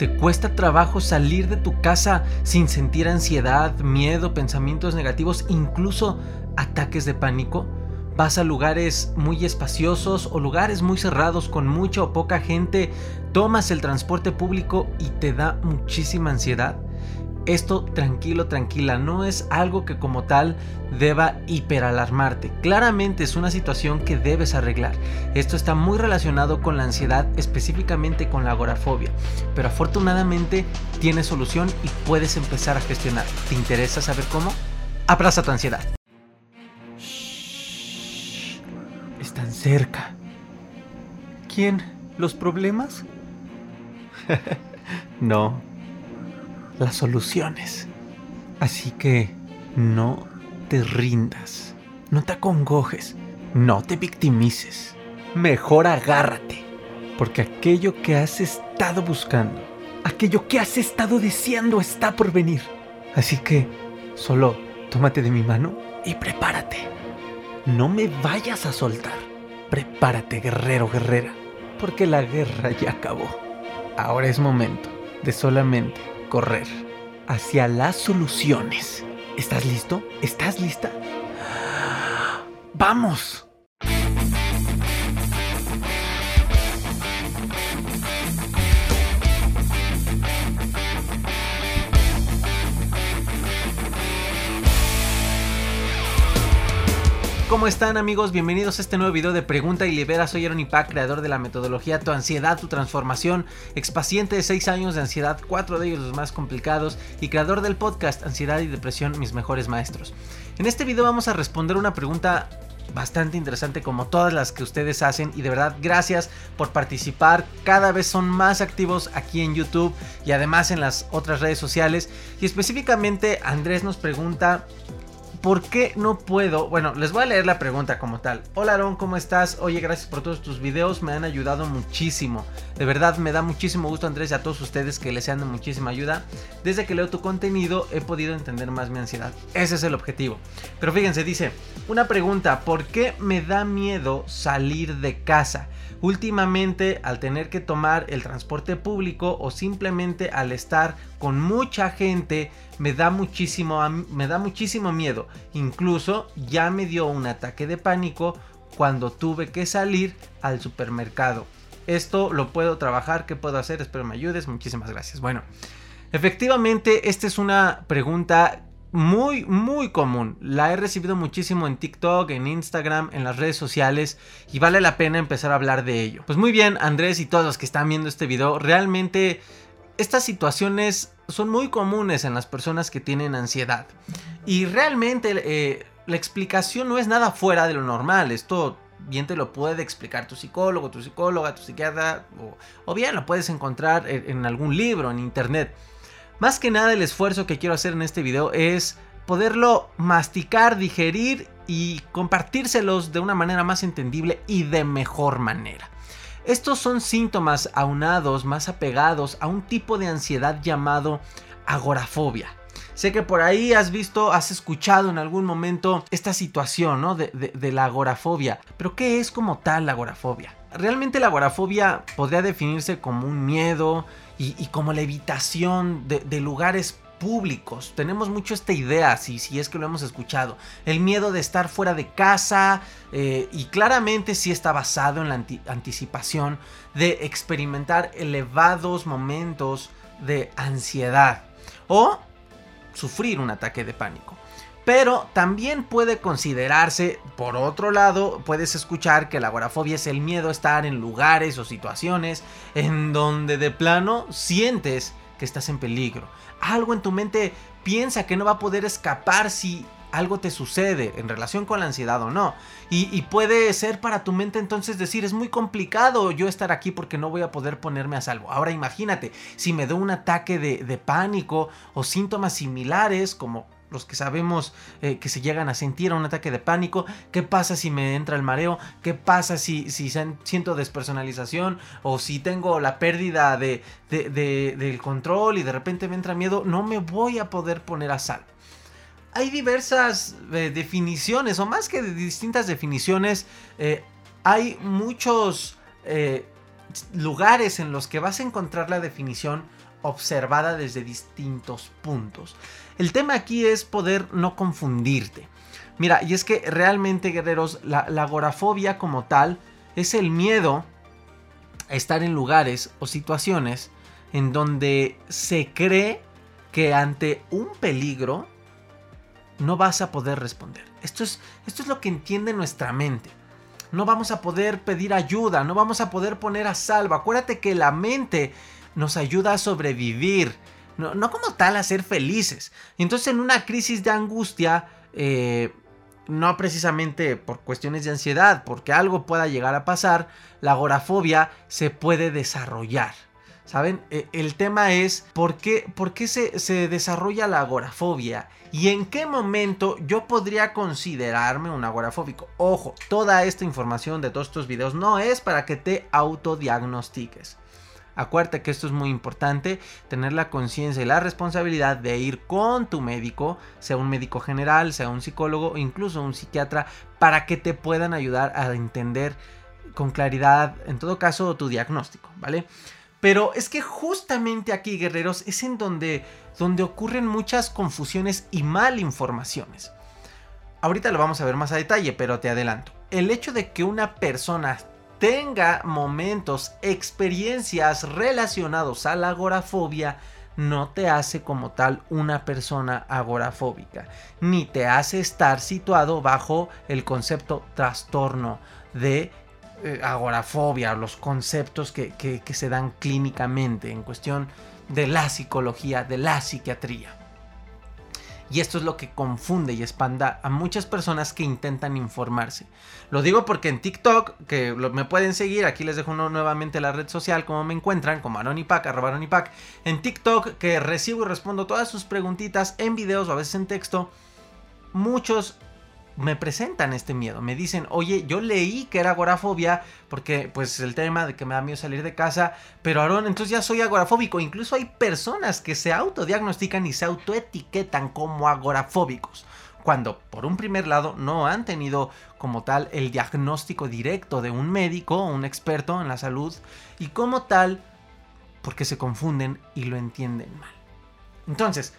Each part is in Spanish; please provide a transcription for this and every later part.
¿Te cuesta trabajo salir de tu casa sin sentir ansiedad, miedo, pensamientos negativos, incluso ataques de pánico? ¿Vas a lugares muy espaciosos o lugares muy cerrados con mucha o poca gente? ¿Tomas el transporte público y te da muchísima ansiedad? Esto tranquilo, tranquila, no es algo que como tal deba hiperalarmarte. Claramente es una situación que debes arreglar. Esto está muy relacionado con la ansiedad, específicamente con la agorafobia. Pero afortunadamente tiene solución y puedes empezar a gestionar. ¿Te interesa saber cómo? Abraza tu ansiedad. Están cerca. ¿Quién? ¿Los problemas? no las soluciones. Así que no te rindas, no te acongojes, no te victimices. Mejor agárrate, porque aquello que has estado buscando, aquello que has estado deseando está por venir. Así que solo tómate de mi mano y prepárate. No me vayas a soltar. Prepárate, guerrero, guerrera, porque la guerra ya acabó. Ahora es momento de solamente correr hacia las soluciones. ¿Estás listo? ¿Estás lista? ¡Vamos! ¿Cómo están amigos? Bienvenidos a este nuevo video de Pregunta y Libera. Soy Aaron Ipac, creador de la metodología Tu Ansiedad, Tu Transformación, expaciente de 6 años de ansiedad, 4 de ellos los más complicados, y creador del podcast Ansiedad y Depresión, mis mejores maestros. En este video vamos a responder una pregunta bastante interesante como todas las que ustedes hacen y de verdad gracias por participar cada vez son más activos aquí en YouTube y además en las otras redes sociales y específicamente Andrés nos pregunta ¿Por qué no puedo? Bueno, les voy a leer la pregunta como tal. Hola Aaron, ¿cómo estás? Oye, gracias por todos tus videos, me han ayudado muchísimo. De verdad, me da muchísimo gusto Andrés y a todos ustedes que les sean de muchísima ayuda. Desde que leo tu contenido he podido entender más mi ansiedad. Ese es el objetivo. Pero fíjense, dice, una pregunta, ¿por qué me da miedo salir de casa? Últimamente, al tener que tomar el transporte público o simplemente al estar con mucha gente, me da muchísimo, me da muchísimo miedo. Incluso ya me dio un ataque de pánico cuando tuve que salir al supermercado. Esto lo puedo trabajar, ¿qué puedo hacer? Espero me ayudes, muchísimas gracias. Bueno, efectivamente, esta es una pregunta muy, muy común. La he recibido muchísimo en TikTok, en Instagram, en las redes sociales y vale la pena empezar a hablar de ello. Pues muy bien, Andrés y todos los que están viendo este video, realmente estas situaciones son muy comunes en las personas que tienen ansiedad. Y realmente eh, la explicación no es nada fuera de lo normal. Esto bien te lo puede explicar tu psicólogo, tu psicóloga, tu psiquiatra, o, bien lo puedes encontrar en algún libro, en internet. Más que nada el esfuerzo que quiero hacer en este video es poderlo masticar, digerir y compartírselos de una manera más entendible y de mejor manera. Estos son síntomas aunados, más apegados a un tipo de ansiedad llamado agorafobia. Sé que por ahí has visto, has escuchado en algún momento esta situación ¿no? de, de, la agorafobia. Pero ¿qué es como tal la agorafobia? Realmente la agorafobia podría definirse como un miedo y, como la evitación de, lugares Tenemos mucho esta idea, si, si es que lo hemos escuchado. El miedo de estar fuera de casa eh, y claramente sí está basado en la anticipación de experimentar elevados momentos de ansiedad o sufrir un ataque de pánico. Pero también puede considerarse, por otro lado, puedes escuchar que la agorafobia es el miedo a estar en lugares o situaciones en donde de plano sientes que estás en peligro. Algo en tu mente piensa que no va a poder escapar si algo te sucede en relación con la ansiedad o no. Y, puede ser para tu mente entonces decir, es muy complicado yo estar aquí porque no voy a poder ponerme a salvo. Ahora imagínate, si me da un ataque de, de pánico o síntomas similares como los que sabemos eh, que se llegan a sentir un ataque de pánico. ¿Qué pasa si me entra el mareo? ¿Qué pasa si, si siento despersonalización? O si tengo la pérdida de, del control y de repente me entra miedo. No me voy a poder poner a salvo. Hay diversas eh, definiciones, o más que distintas definiciones, eh, hay muchos lugares en los que vas a encontrar la definición observada desde distintos puntos. El tema aquí es poder no confundirte. Mira, y es que realmente, guerreros, la, la agorafobia como tal es el miedo a estar en lugares o situaciones en donde se cree que ante un peligro no vas a poder responder. Esto es, esto es lo que entiende nuestra mente. No vamos a poder pedir ayuda, no vamos a poder poner a salvo. Acuérdate que la mente nos ayuda a sobrevivir, no, como tal a ser felices. Entonces en una crisis de angustia, eh, no precisamente por cuestiones de ansiedad, porque algo pueda llegar a pasar, la agorafobia se puede desarrollar. ¿Saben? E, el tema es por qué, por qué se, se, desarrolla la agorafobia y en qué momento yo podría considerarme un agorafóbico. Ojo, toda esta información de todos estos videos no es para que te autodiagnostiques. Acuérdate que esto es muy importante, tener la conciencia y la responsabilidad de ir con tu médico, sea un médico general, sea un psicólogo o incluso un psiquiatra, para que te puedan ayudar a entender con claridad, en todo caso, tu diagnóstico, ¿vale? Pero es que justamente aquí, guerreros, es en donde, donde ocurren muchas confusiones y malinformaciones. Ahorita lo vamos a ver más a detalle, pero te adelanto. El hecho de que una persona tenga momentos, experiencias relacionados a la agorafobia, no te hace como tal una persona agorafóbica, ni te hace estar situado bajo el concepto trastorno de eh, agorafobia, los conceptos que, que se dan clínicamente en cuestión de la psicología, de la psiquiatría. Y esto es lo que confunde y espanda a muchas personas que intentan informarse. Lo digo porque en TikTok, que me pueden seguir, aquí les dejo nuevamente la red social, como me encuentran, como Aronipac, arroba Aronipac. En TikTok, que recibo y respondo todas sus preguntitas en videos o a veces en texto. Muchos me presentan este miedo. Me dicen, oye, yo leí que era agorafobia, porque pues el tema de que me da miedo salir de casa, pero Aaron, entonces ya soy agorafóbico. Incluso hay personas que se autodiagnostican y se autoetiquetan como agorafóbicos. Cuando por un primer lado no han tenido como tal el diagnóstico directo de un médico, un experto en la salud, y como tal, porque se confunden y lo entienden mal. Entonces,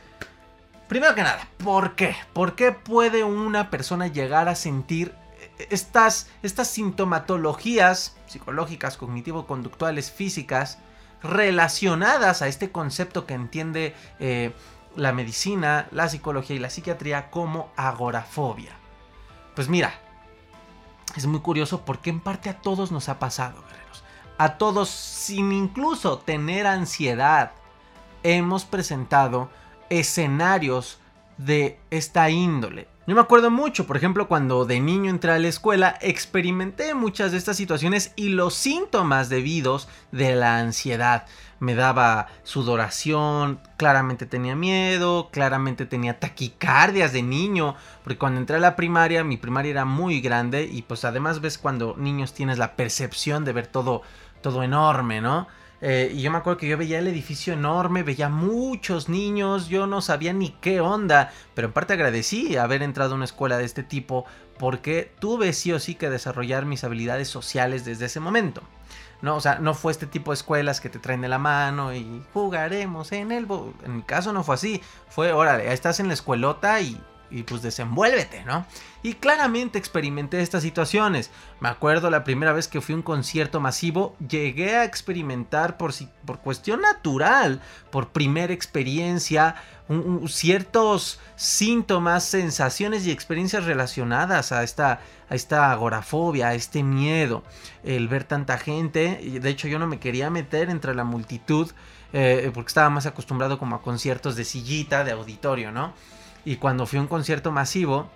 Primero que nada, ¿por qué? ¿Por qué puede una persona llegar a sentir estas, estas sintomatologías psicológicas, cognitivo-conductuales, físicas, relacionadas a este concepto que entiende eh, la medicina, la psicología y la psiquiatría como agorafobia? Pues mira, es muy curioso porque en parte a todos nos ha pasado, guerreros. A todos, sin incluso tener ansiedad, hemos presentado escenarios de esta índole. Yo me acuerdo mucho, por ejemplo, cuando de niño entré a la escuela, experimenté muchas de estas situaciones y los síntomas debidos de la ansiedad. Me daba sudoración, claramente tenía miedo, claramente tenía taquicardias de niño, porque cuando entré a la primaria, mi primaria era muy grande y pues además ves cuando niños tienes la percepción de ver todo, todo enorme, ¿no? Eh, y yo me acuerdo que yo veía el edificio enorme, veía muchos niños, yo no sabía ni qué onda, pero en parte agradecí haber entrado a una escuela de este tipo porque tuve sí o sí que desarrollar mis habilidades sociales desde ese momento. No, o sea, no fue este tipo de escuelas que te traen de la mano y jugaremos en el... En mi caso no fue así, fue, órale, estás en la escuelota y y pues desenvuélvete, ¿no? Y claramente experimenté estas situaciones. Me acuerdo la primera vez que fui a un concierto masivo, llegué a experimentar por, por cuestión natural, por primera experiencia, ciertos síntomas, sensaciones y experiencias relacionadas a esta, a esta agorafobia, a este miedo, el ver tanta gente. De hecho, yo no me quería meter entre la multitud eh, porque estaba más acostumbrado como a conciertos de sillita, de auditorio, ¿no? Y cuando fui a un concierto masivo,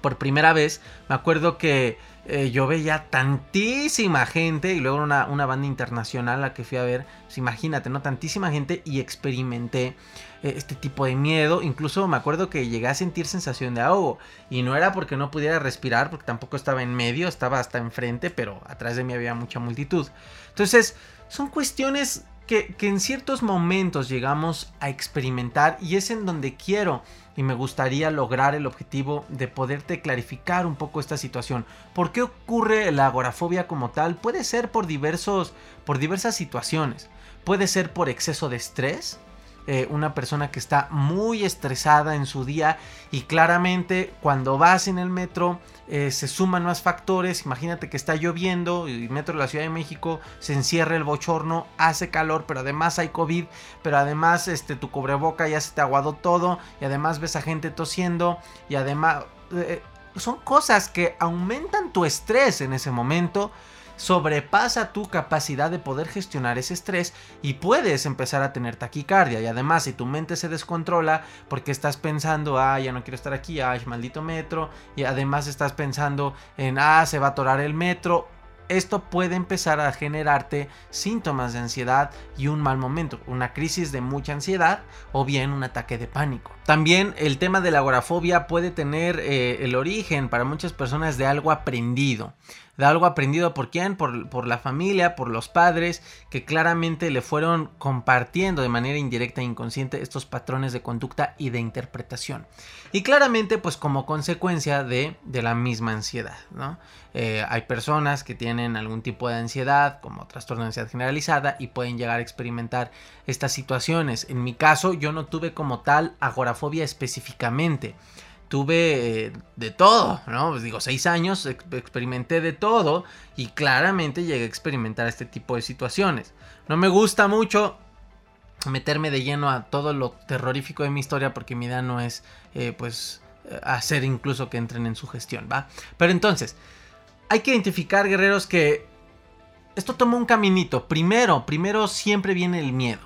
por primera vez, me acuerdo que eh, yo veía tantísima gente y luego una, una, banda internacional a la que fui a ver, pues imagínate, ¿no? Tantísima gente y experimenté eh, este tipo de miedo. Incluso me acuerdo que llegué a sentir sensación de ahogo y no era porque no pudiera respirar, porque tampoco estaba en medio, estaba hasta enfrente, pero atrás de mí había mucha multitud. Entonces, son cuestiones que, en ciertos momentos llegamos a experimentar y es en donde quiero y me gustaría lograr el objetivo de poderte clarificar un poco esta situación. ¿Por qué ocurre la agorafobia como tal? Puede ser por diversos por diversas situaciones. Puede ser por exceso de estrés, eh, una persona que está muy estresada en su día y claramente cuando vas en el metro eh, se suman más factores. Imagínate que está lloviendo y metro de la Ciudad de México se encierra el bochorno, hace calor, pero además hay COVID, pero además este, tu cubreboca ya se te aguadó todo y además ves a gente tosiendo y además eh, son cosas que aumentan tu estrés en ese momento sobrepasa tu capacidad de poder gestionar ese estrés y puedes empezar a tener taquicardia. Y además, si tu mente se descontrola porque estás pensando, ah, ya no quiero estar aquí, ah, maldito metro, y además estás pensando en, ah, se va a atorar el metro, esto puede empezar a generarte síntomas de ansiedad y un mal momento, una crisis de mucha ansiedad o bien un ataque de pánico. También el tema de la agorafobia puede tener eh, el origen para muchas personas de algo aprendido de algo aprendido por quién, por, la familia, por los padres, que claramente le fueron compartiendo de manera indirecta e inconsciente estos patrones de conducta y de interpretación. Y claramente, pues como consecuencia de, de la misma ansiedad, ¿no? Eh, hay personas que tienen algún tipo de ansiedad, como trastorno de ansiedad generalizada, y pueden llegar a experimentar estas situaciones. En mi caso, yo no tuve como tal agorafobia específicamente tuve eh, de todo, ¿no? Pues digo, seis años, experimenté de todo y claramente llegué a experimentar este tipo de situaciones. No me gusta mucho meterme de lleno a todo lo terrorífico de mi historia porque mi idea no es, eh, pues, hacer incluso que entren en su gestión, ¿va? Pero entonces, hay que identificar, guerreros, que esto toma un caminito. Primero, primero siempre viene el miedo.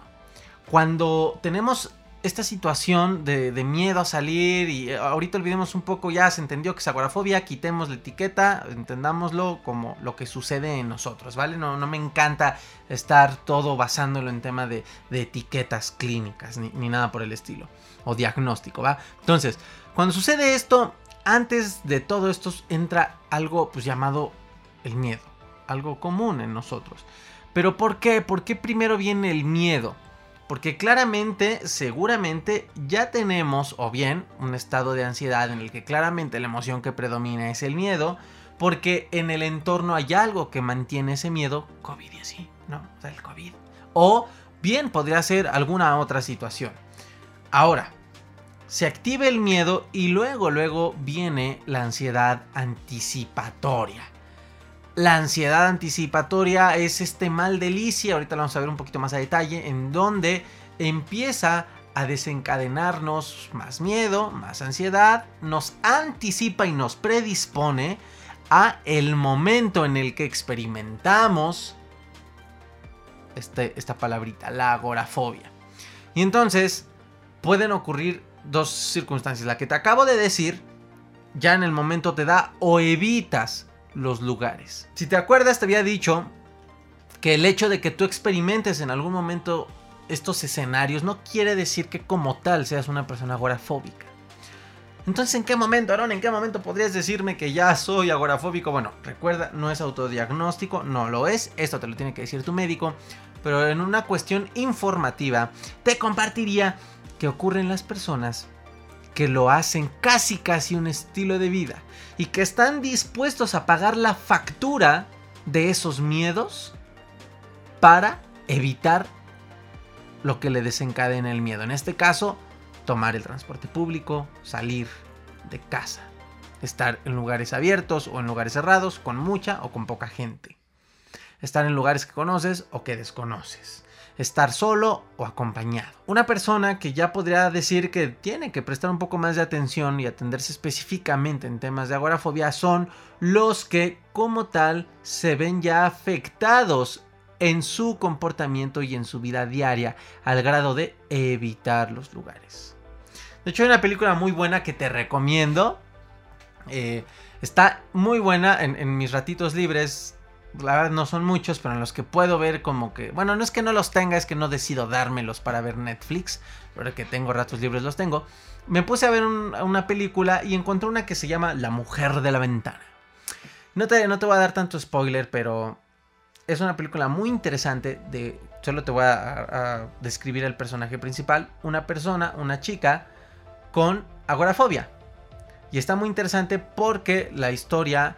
Cuando tenemos esta situación de, miedo a salir y eh, ahorita olvidemos un poco, ya se entendió que es agorafobia, quitemos la etiqueta, entendámoslo como lo que sucede en nosotros, ¿vale? No, no me encanta estar todo basándolo en tema de, etiquetas clínicas ni, ni, nada por el estilo, o diagnóstico, ¿va? Entonces, cuando sucede esto, antes de todo esto entra algo pues llamado el miedo, algo común en nosotros. Pero ¿por qué? ¿Por qué primero viene el miedo? Porque claramente, seguramente ya tenemos, o bien, un estado de ansiedad en el que claramente la emoción que predomina es el miedo, porque en el entorno hay algo que mantiene ese miedo, COVID y así, ¿no? O sea, el COVID. O bien podría ser alguna otra situación. Ahora, se activa el miedo y luego, luego viene la ansiedad anticipatoria. La ansiedad anticipatoria es este mal delicia, ahorita lo vamos a ver un poquito más a detalle, en donde empieza a desencadenarnos más miedo, más ansiedad, nos anticipa y nos predispone a el momento en el que experimentamos este, esta palabrita, la agorafobia. Y entonces pueden ocurrir dos circunstancias. La que te acabo de decir, ya en el momento te da o evitas los lugares. Si te acuerdas, te había dicho que el hecho de que tú experimentes en algún momento estos escenarios no quiere decir que como tal seas una persona agorafóbica. Entonces, ¿en qué momento, Aaron? ¿En qué momento podrías decirme que ya soy agorafóbico? Bueno, recuerda, no es autodiagnóstico, no lo es, esto te lo tiene que decir tu médico, pero en una cuestión informativa te compartiría que ocurren las personas que lo hacen casi casi un estilo de vida y que están dispuestos a pagar la factura de esos miedos para evitar lo que le desencadena el miedo. En este caso, tomar el transporte público, salir de casa, estar en lugares abiertos o en lugares cerrados, con mucha o con poca gente. Estar en lugares que conoces o que desconoces estar solo o acompañado. Una persona que ya podría decir que tiene que prestar un poco más de atención y atenderse específicamente en temas de agorafobia son los que como tal se ven ya afectados en su comportamiento y en su vida diaria al grado de evitar los lugares. De hecho hay una película muy buena que te recomiendo. Eh, está muy buena en, en mis ratitos libres la verdad no son muchos, pero en los que puedo ver como que, bueno, no es que no los tenga, es que no decido dármelos para ver Netflix, pero que tengo ratos libres los tengo. Me puse a ver una película y encontré una que se llama La mujer de la ventana. No te, no te voy a dar tanto spoiler, pero es una película muy interesante de... Solo te voy a, a describir el personaje principal. Una persona, una chica con agorafobia. Y está muy interesante porque la historia,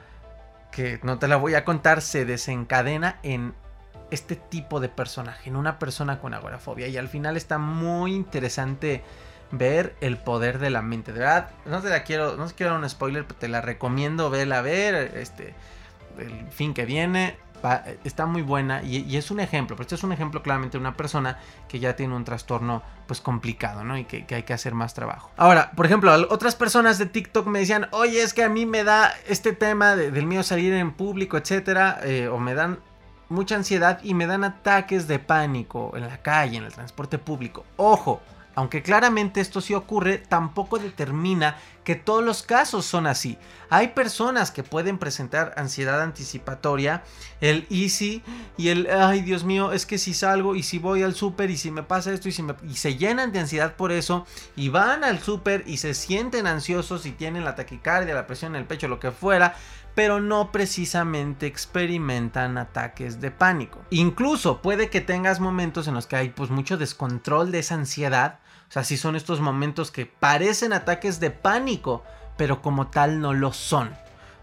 que no te la voy a contar, se desencadena en este tipo de personaje, en una persona con agorafobia. Y al final está muy interesante ver el poder de la mente. De verdad, no te la quiero, no te quiero dar un spoiler, pero te la recomiendo verla a ver. Este, el fin que viene está muy buena y, es un ejemplo, pero este es un ejemplo claramente de una persona que ya tiene un trastorno pues complicado, ¿no? Y que, hay que hacer más trabajo. Ahora, por ejemplo, otras personas de TikTok me decían, oye, es que a mí me da este tema del miedo a salir en público, etcétera, eh, o me dan mucha ansiedad y me dan ataques de pánico en la calle, en el transporte público. Ojo, aunque claramente esto sí ocurre, tampoco determina que todos los casos son así. Hay personas que pueden presentar ansiedad anticipatoria, el easy y el ay Dios mío, es que si salgo y si voy al súper y si me pasa esto y, si me, y se llenan de ansiedad por eso y van al súper y se sienten ansiosos y tienen la taquicardia, la presión en el pecho, lo que fuera, pero no precisamente experimentan ataques de pánico. Incluso puede que tengas momentos en los que hay pues mucho descontrol de esa ansiedad o sea, sí son estos momentos que parecen ataques de pánico, pero como tal no lo son.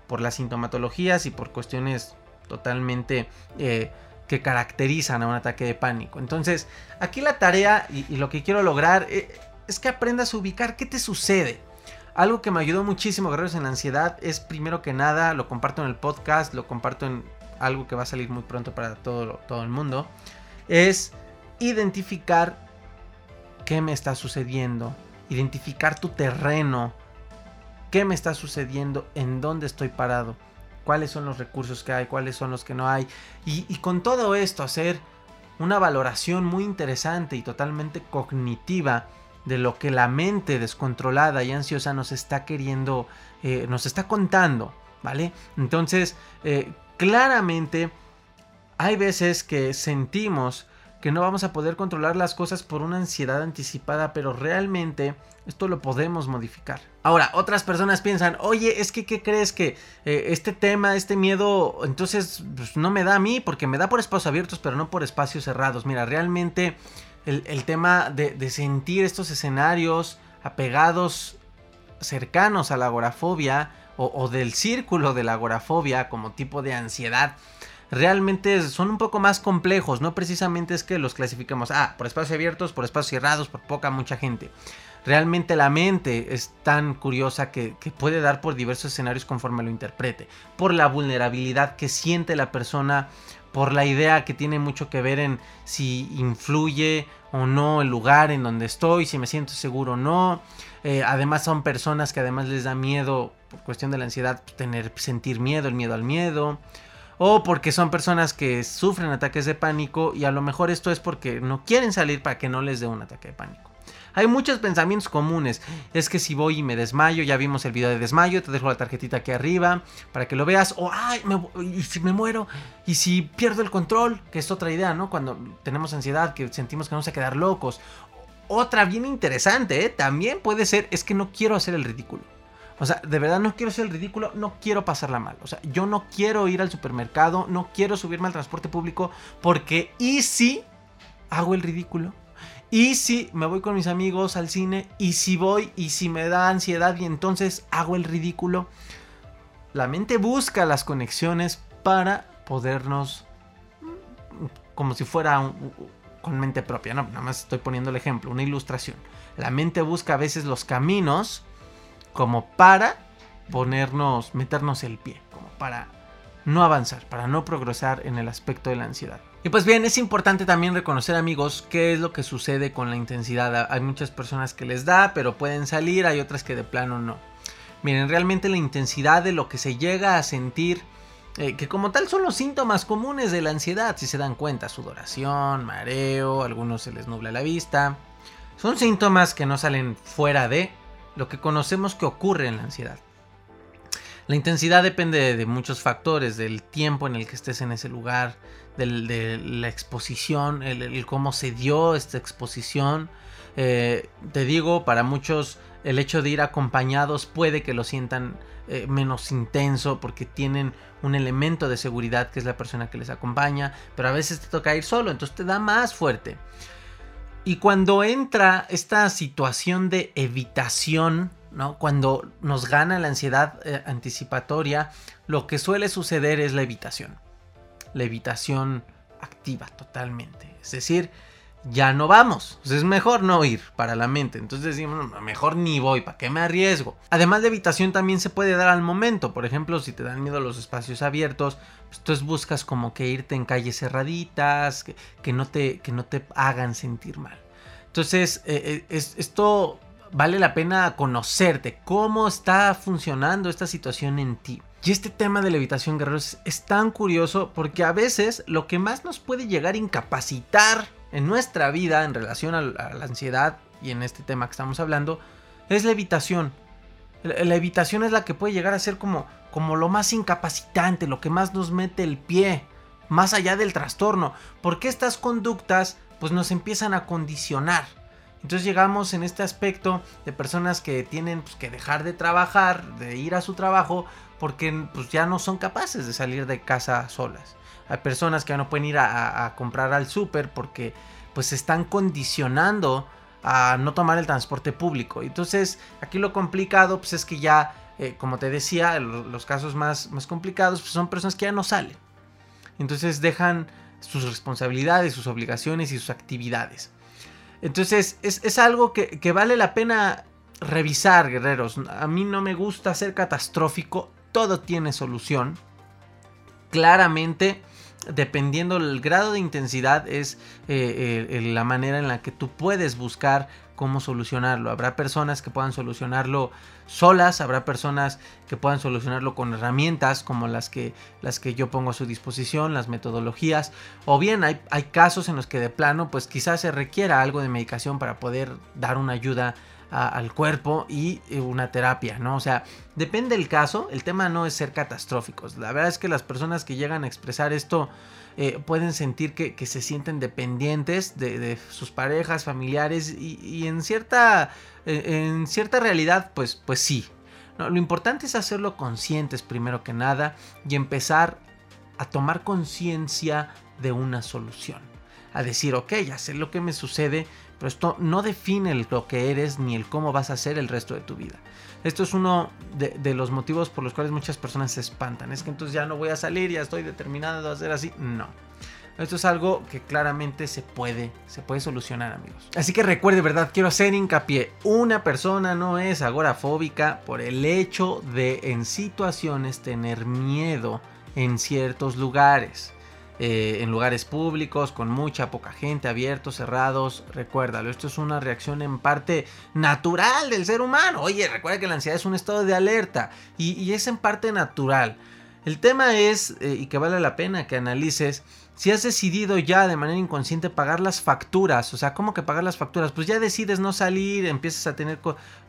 Por las sintomatologías y por cuestiones totalmente eh, que caracterizan a un ataque de pánico. Entonces, aquí la tarea y, lo que quiero lograr eh, es que aprendas a ubicar qué te sucede. Algo que me ayudó muchísimo, guerreros en la ansiedad, es primero que nada, lo comparto en el podcast, lo comparto en algo que va a salir muy pronto para todo, todo el mundo, es identificar qué me está sucediendo, identificar tu terreno, qué me está sucediendo, en dónde estoy parado, cuáles son los recursos que hay, cuáles son los que no hay. Y, con todo esto hacer una valoración muy interesante y totalmente cognitiva de lo que la mente descontrolada y ansiosa nos está queriendo, eh, nos está contando, ¿vale? Entonces, eh, claramente hay veces que sentimos que no vamos a poder controlar las cosas por una ansiedad anticipada, pero realmente esto lo podemos modificar. Ahora, otras personas piensan, oye, es que, ¿qué crees que eh, este tema, este miedo, entonces pues, no me da a mí, porque me da por espacios abiertos, pero no por espacios cerrados? Mira, realmente el, tema de, sentir estos escenarios apegados, cercanos a la agorafobia, o, del círculo de la agorafobia como tipo de ansiedad, realmente son un poco más complejos, no precisamente es que los clasificamos, ah, por espacios abiertos, por espacios cerrados, por poca, mucha gente. Realmente la mente es tan curiosa que, puede dar por diversos escenarios conforme lo interprete, por la vulnerabilidad que siente la persona, por la idea que tiene mucho que ver en si influye o no el lugar en donde estoy, si me siento seguro o no. Eh, además son personas que además les da miedo, por cuestión de la ansiedad, tener, sentir miedo, el miedo al miedo o porque son personas que sufren ataques de pánico y a lo mejor esto es porque no quieren salir para que no les dé un ataque de pánico. Hay muchos pensamientos comunes. Es que si voy y me desmayo, ya vimos el video de desmayo, te dejo la tarjetita aquí arriba para que lo veas. O, ay, y si me muero, y si pierdo el control, que es otra idea, ¿no? Cuando tenemos ansiedad, que sentimos que vamos a quedar locos. Otra bien interesante, ¿eh? También puede ser, es que no quiero hacer el ridículo. O sea, de verdad no quiero ser el ridículo, no quiero pasarla mal. O sea, yo no quiero ir al supermercado, no quiero subirme al transporte público porque ¿y si hago el ridículo? ¿Y si me voy con mis amigos al cine? ¿Y si voy y si me da ansiedad y entonces hago el ridículo? La mente busca las conexiones para podernos como si fuera con mente propia, no, nada más estoy poniendo el ejemplo, una ilustración. La mente busca a veces los caminos como para ponernos, meternos el pie, como para no avanzar, para no progresar en el aspecto de la ansiedad. Y pues bien, es importante también reconocer amigos qué es lo que sucede con la intensidad. Hay muchas personas que les da, pero pueden salir, hay otras que de plano no. Miren, realmente la intensidad de lo que se llega a sentir, eh, que como tal son los síntomas comunes de la ansiedad, si se dan cuenta, sudoración, mareo, algunos se les nubla la vista. Son síntomas que no salen fuera de, lo que conocemos que ocurre en la ansiedad. La intensidad depende de, muchos factores, del tiempo en el que estés en ese lugar, de la exposición, el, cómo se dio esta exposición. Eh, te digo, para muchos el hecho de ir acompañados puede que lo sientan eh, menos intenso porque tienen un elemento de seguridad que es la persona que les acompaña, pero a veces te toca ir solo, entonces te da más fuerte. Y cuando entra esta situación de evitación, ¿no? Cuando nos gana la ansiedad eh, anticipatoria, lo que suele suceder es la evitación. La evitación activa totalmente. Es decir, ya no vamos. es mejor no ir para la mente. Entonces decimos, mejor ni voy, ¿para qué me arriesgo? Además de evitación también se puede dar al momento. Por ejemplo, si te dan miedo los espacios abiertos, pues entonces buscas como que irte en calles cerraditas, que, no, te, que no te hagan sentir mal. Entonces, eh, eh, esto vale la pena conocerte, cómo está funcionando esta situación en ti. Y este tema de la evitación, guerreros, es tan curioso porque a veces lo que más nos puede llegar a incapacitar en nuestra vida en relación a la, ansiedad y en este tema que estamos hablando es la evitación. La, evitación es la que puede llegar a ser como, como lo más incapacitante, lo que más nos mete el pie, más allá del trastorno, porque estas conductas pues nos empiezan a condicionar. Entonces llegamos en este aspecto de personas que tienen pues, que dejar de trabajar, de ir a su trabajo, porque pues, ya no son capaces de salir de casa solas. Hay personas que ya no pueden ir a, comprar al súper porque pues se están condicionando a no tomar el transporte público. Entonces aquí lo complicado pues es que ya, eh, como te decía, los casos más, más complicados pues, son personas que ya no salen. Entonces dejan sus responsabilidades, sus obligaciones y sus actividades. Entonces es, es algo que, que, vale la pena revisar, guerreros. A mí no me gusta ser catastrófico, todo tiene solución. Claramente dependiendo del grado de intensidad es eh, eh, la manera en la que tú puedes buscar cómo solucionarlo. Habrá personas que puedan solucionarlo solas, habrá personas que puedan solucionarlo con herramientas como las que, las que yo pongo a su disposición, las metodologías, o bien hay, hay casos en los que de plano pues quizás se requiera algo de medicación para poder dar una ayuda al cuerpo y eh, una terapia, ¿no? O sea, depende del caso, el tema no es ser catastróficos. La verdad es que las personas que llegan a expresar esto eh, pueden sentir que, se sienten dependientes de, sus parejas, familiares y, en, cierta, en cierta realidad, pues, pues sí. lo importante es hacerlo conscientes primero que nada y empezar a tomar conciencia de una solución. A decir, ok, ya sé lo que me sucede, pero esto no define lo que eres ni el cómo vas a ser el resto de tu vida. Esto es uno de, los motivos por los cuales muchas personas se espantan. Es que entonces ya no voy a salir, ya estoy determinado a hacer así. No. Esto es algo que claramente se puede, se puede solucionar, amigos. Así que recuerde, ¿verdad? Quiero hacer hincapié. Una persona no es agorafóbica por el hecho de en situaciones tener miedo en ciertos lugares. Eh, en lugares públicos, con mucha poca gente, abiertos, cerrados. Recuérdalo, esto es una reacción en parte natural del ser humano. Oye, recuerda que la ansiedad es un estado de alerta y, es en parte natural. El tema es, eh, y que vale la pena que analices, si has decidido ya de manera inconsciente pagar las facturas, o sea, ¿cómo que pagar las facturas? Pues ya decides no salir, empiezas a tener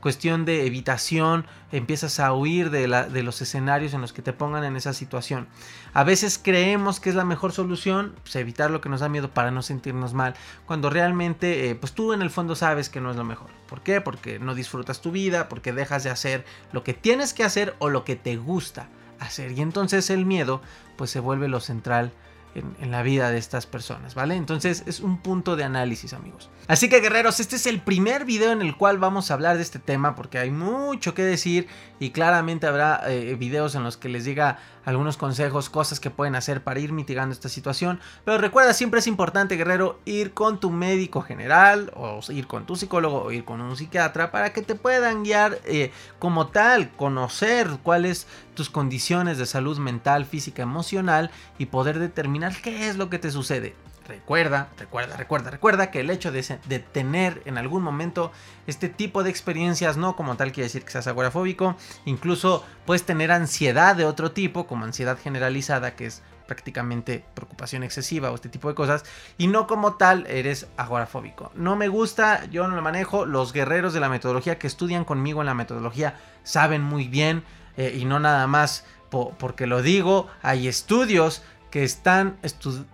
cuestión de evitación, empiezas a huir de, los escenarios en los que te pongan en esa situación. A veces creemos que es la mejor solución, pues evitar lo que nos da miedo para no sentirnos mal, cuando realmente, eh, pues tú en el fondo sabes que no es lo mejor. ¿Por qué? Porque no disfrutas tu vida, porque dejas de hacer lo que tienes que hacer o lo que te gusta hacer. Y entonces el miedo, pues se vuelve lo central en, la vida de estas personas, ¿vale? Entonces es un punto de análisis, amigos. Así que guerreros, este es el primer video en el cual vamos a hablar de este tema porque hay mucho que decir y claramente habrá eh, videos en los que les diga algunos consejos, cosas que pueden hacer para ir mitigando esta situación. Pero recuerda, siempre es importante, guerrero, ir con tu médico general o ir con tu psicólogo o ir con un psiquiatra para que te puedan guiar eh, como tal, conocer cuáles tus condiciones de salud mental, física, emocional y poder determinar qué es lo que te sucede. Recuerda, recuerda, recuerda, recuerda que el hecho de, tener en algún momento este tipo de experiencias no como tal quiere decir que seas agorafóbico, incluso puedes tener ansiedad de otro tipo, como ansiedad generalizada, que es prácticamente preocupación excesiva o este tipo de cosas, y no como tal eres agorafóbico. No me gusta, yo no lo manejo, los guerreros de la metodología que estudian conmigo en la metodología saben muy bien eh, y no nada más porque lo digo, hay estudios que están,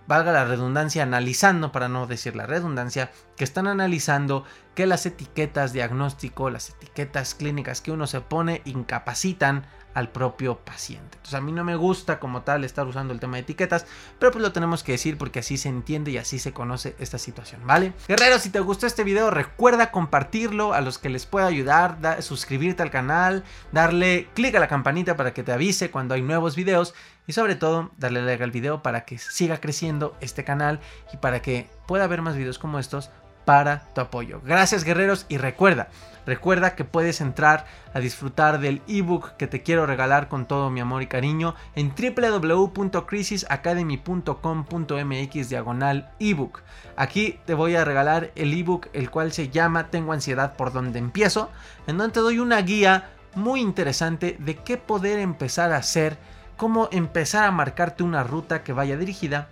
valga la redundancia, analizando, para no decir la redundancia, que están analizando que las etiquetas diagnóstico, las etiquetas clínicas que uno se pone incapacitan al propio paciente. Entonces a mí no me gusta como tal estar usando el tema de etiquetas, pero pues lo tenemos que decir porque así se entiende y así se conoce esta situación, ¿vale? Guerreros, si te gustó este video, recuerda compartirlo a los que les pueda ayudar, suscribirte al canal, darle clic a la campanita para que te avise cuando hay nuevos videos y sobre todo darle like al video para que siga creciendo este canal y para que pueda haber más videos como estos para tu apoyo. Gracias guerreros y recuerda, recuerda que puedes entrar a disfrutar del ebook que te quiero regalar con todo mi amor y cariño en www.crisisacademy.com.mx diagonal ebook. Aquí te voy a regalar el ebook el cual se llama Tengo ansiedad por donde empiezo, en donde te doy una guía muy interesante de qué poder empezar a hacer, cómo empezar a marcarte una ruta que vaya dirigida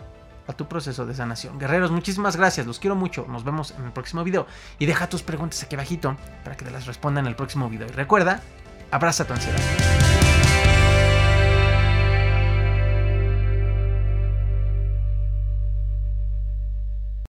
a tu proceso de sanación. Guerreros, muchísimas gracias, los quiero mucho, nos vemos en el próximo video y deja tus preguntas aquí abajito para que te las responda en el próximo video. Y recuerda, abraza tu ansiedad.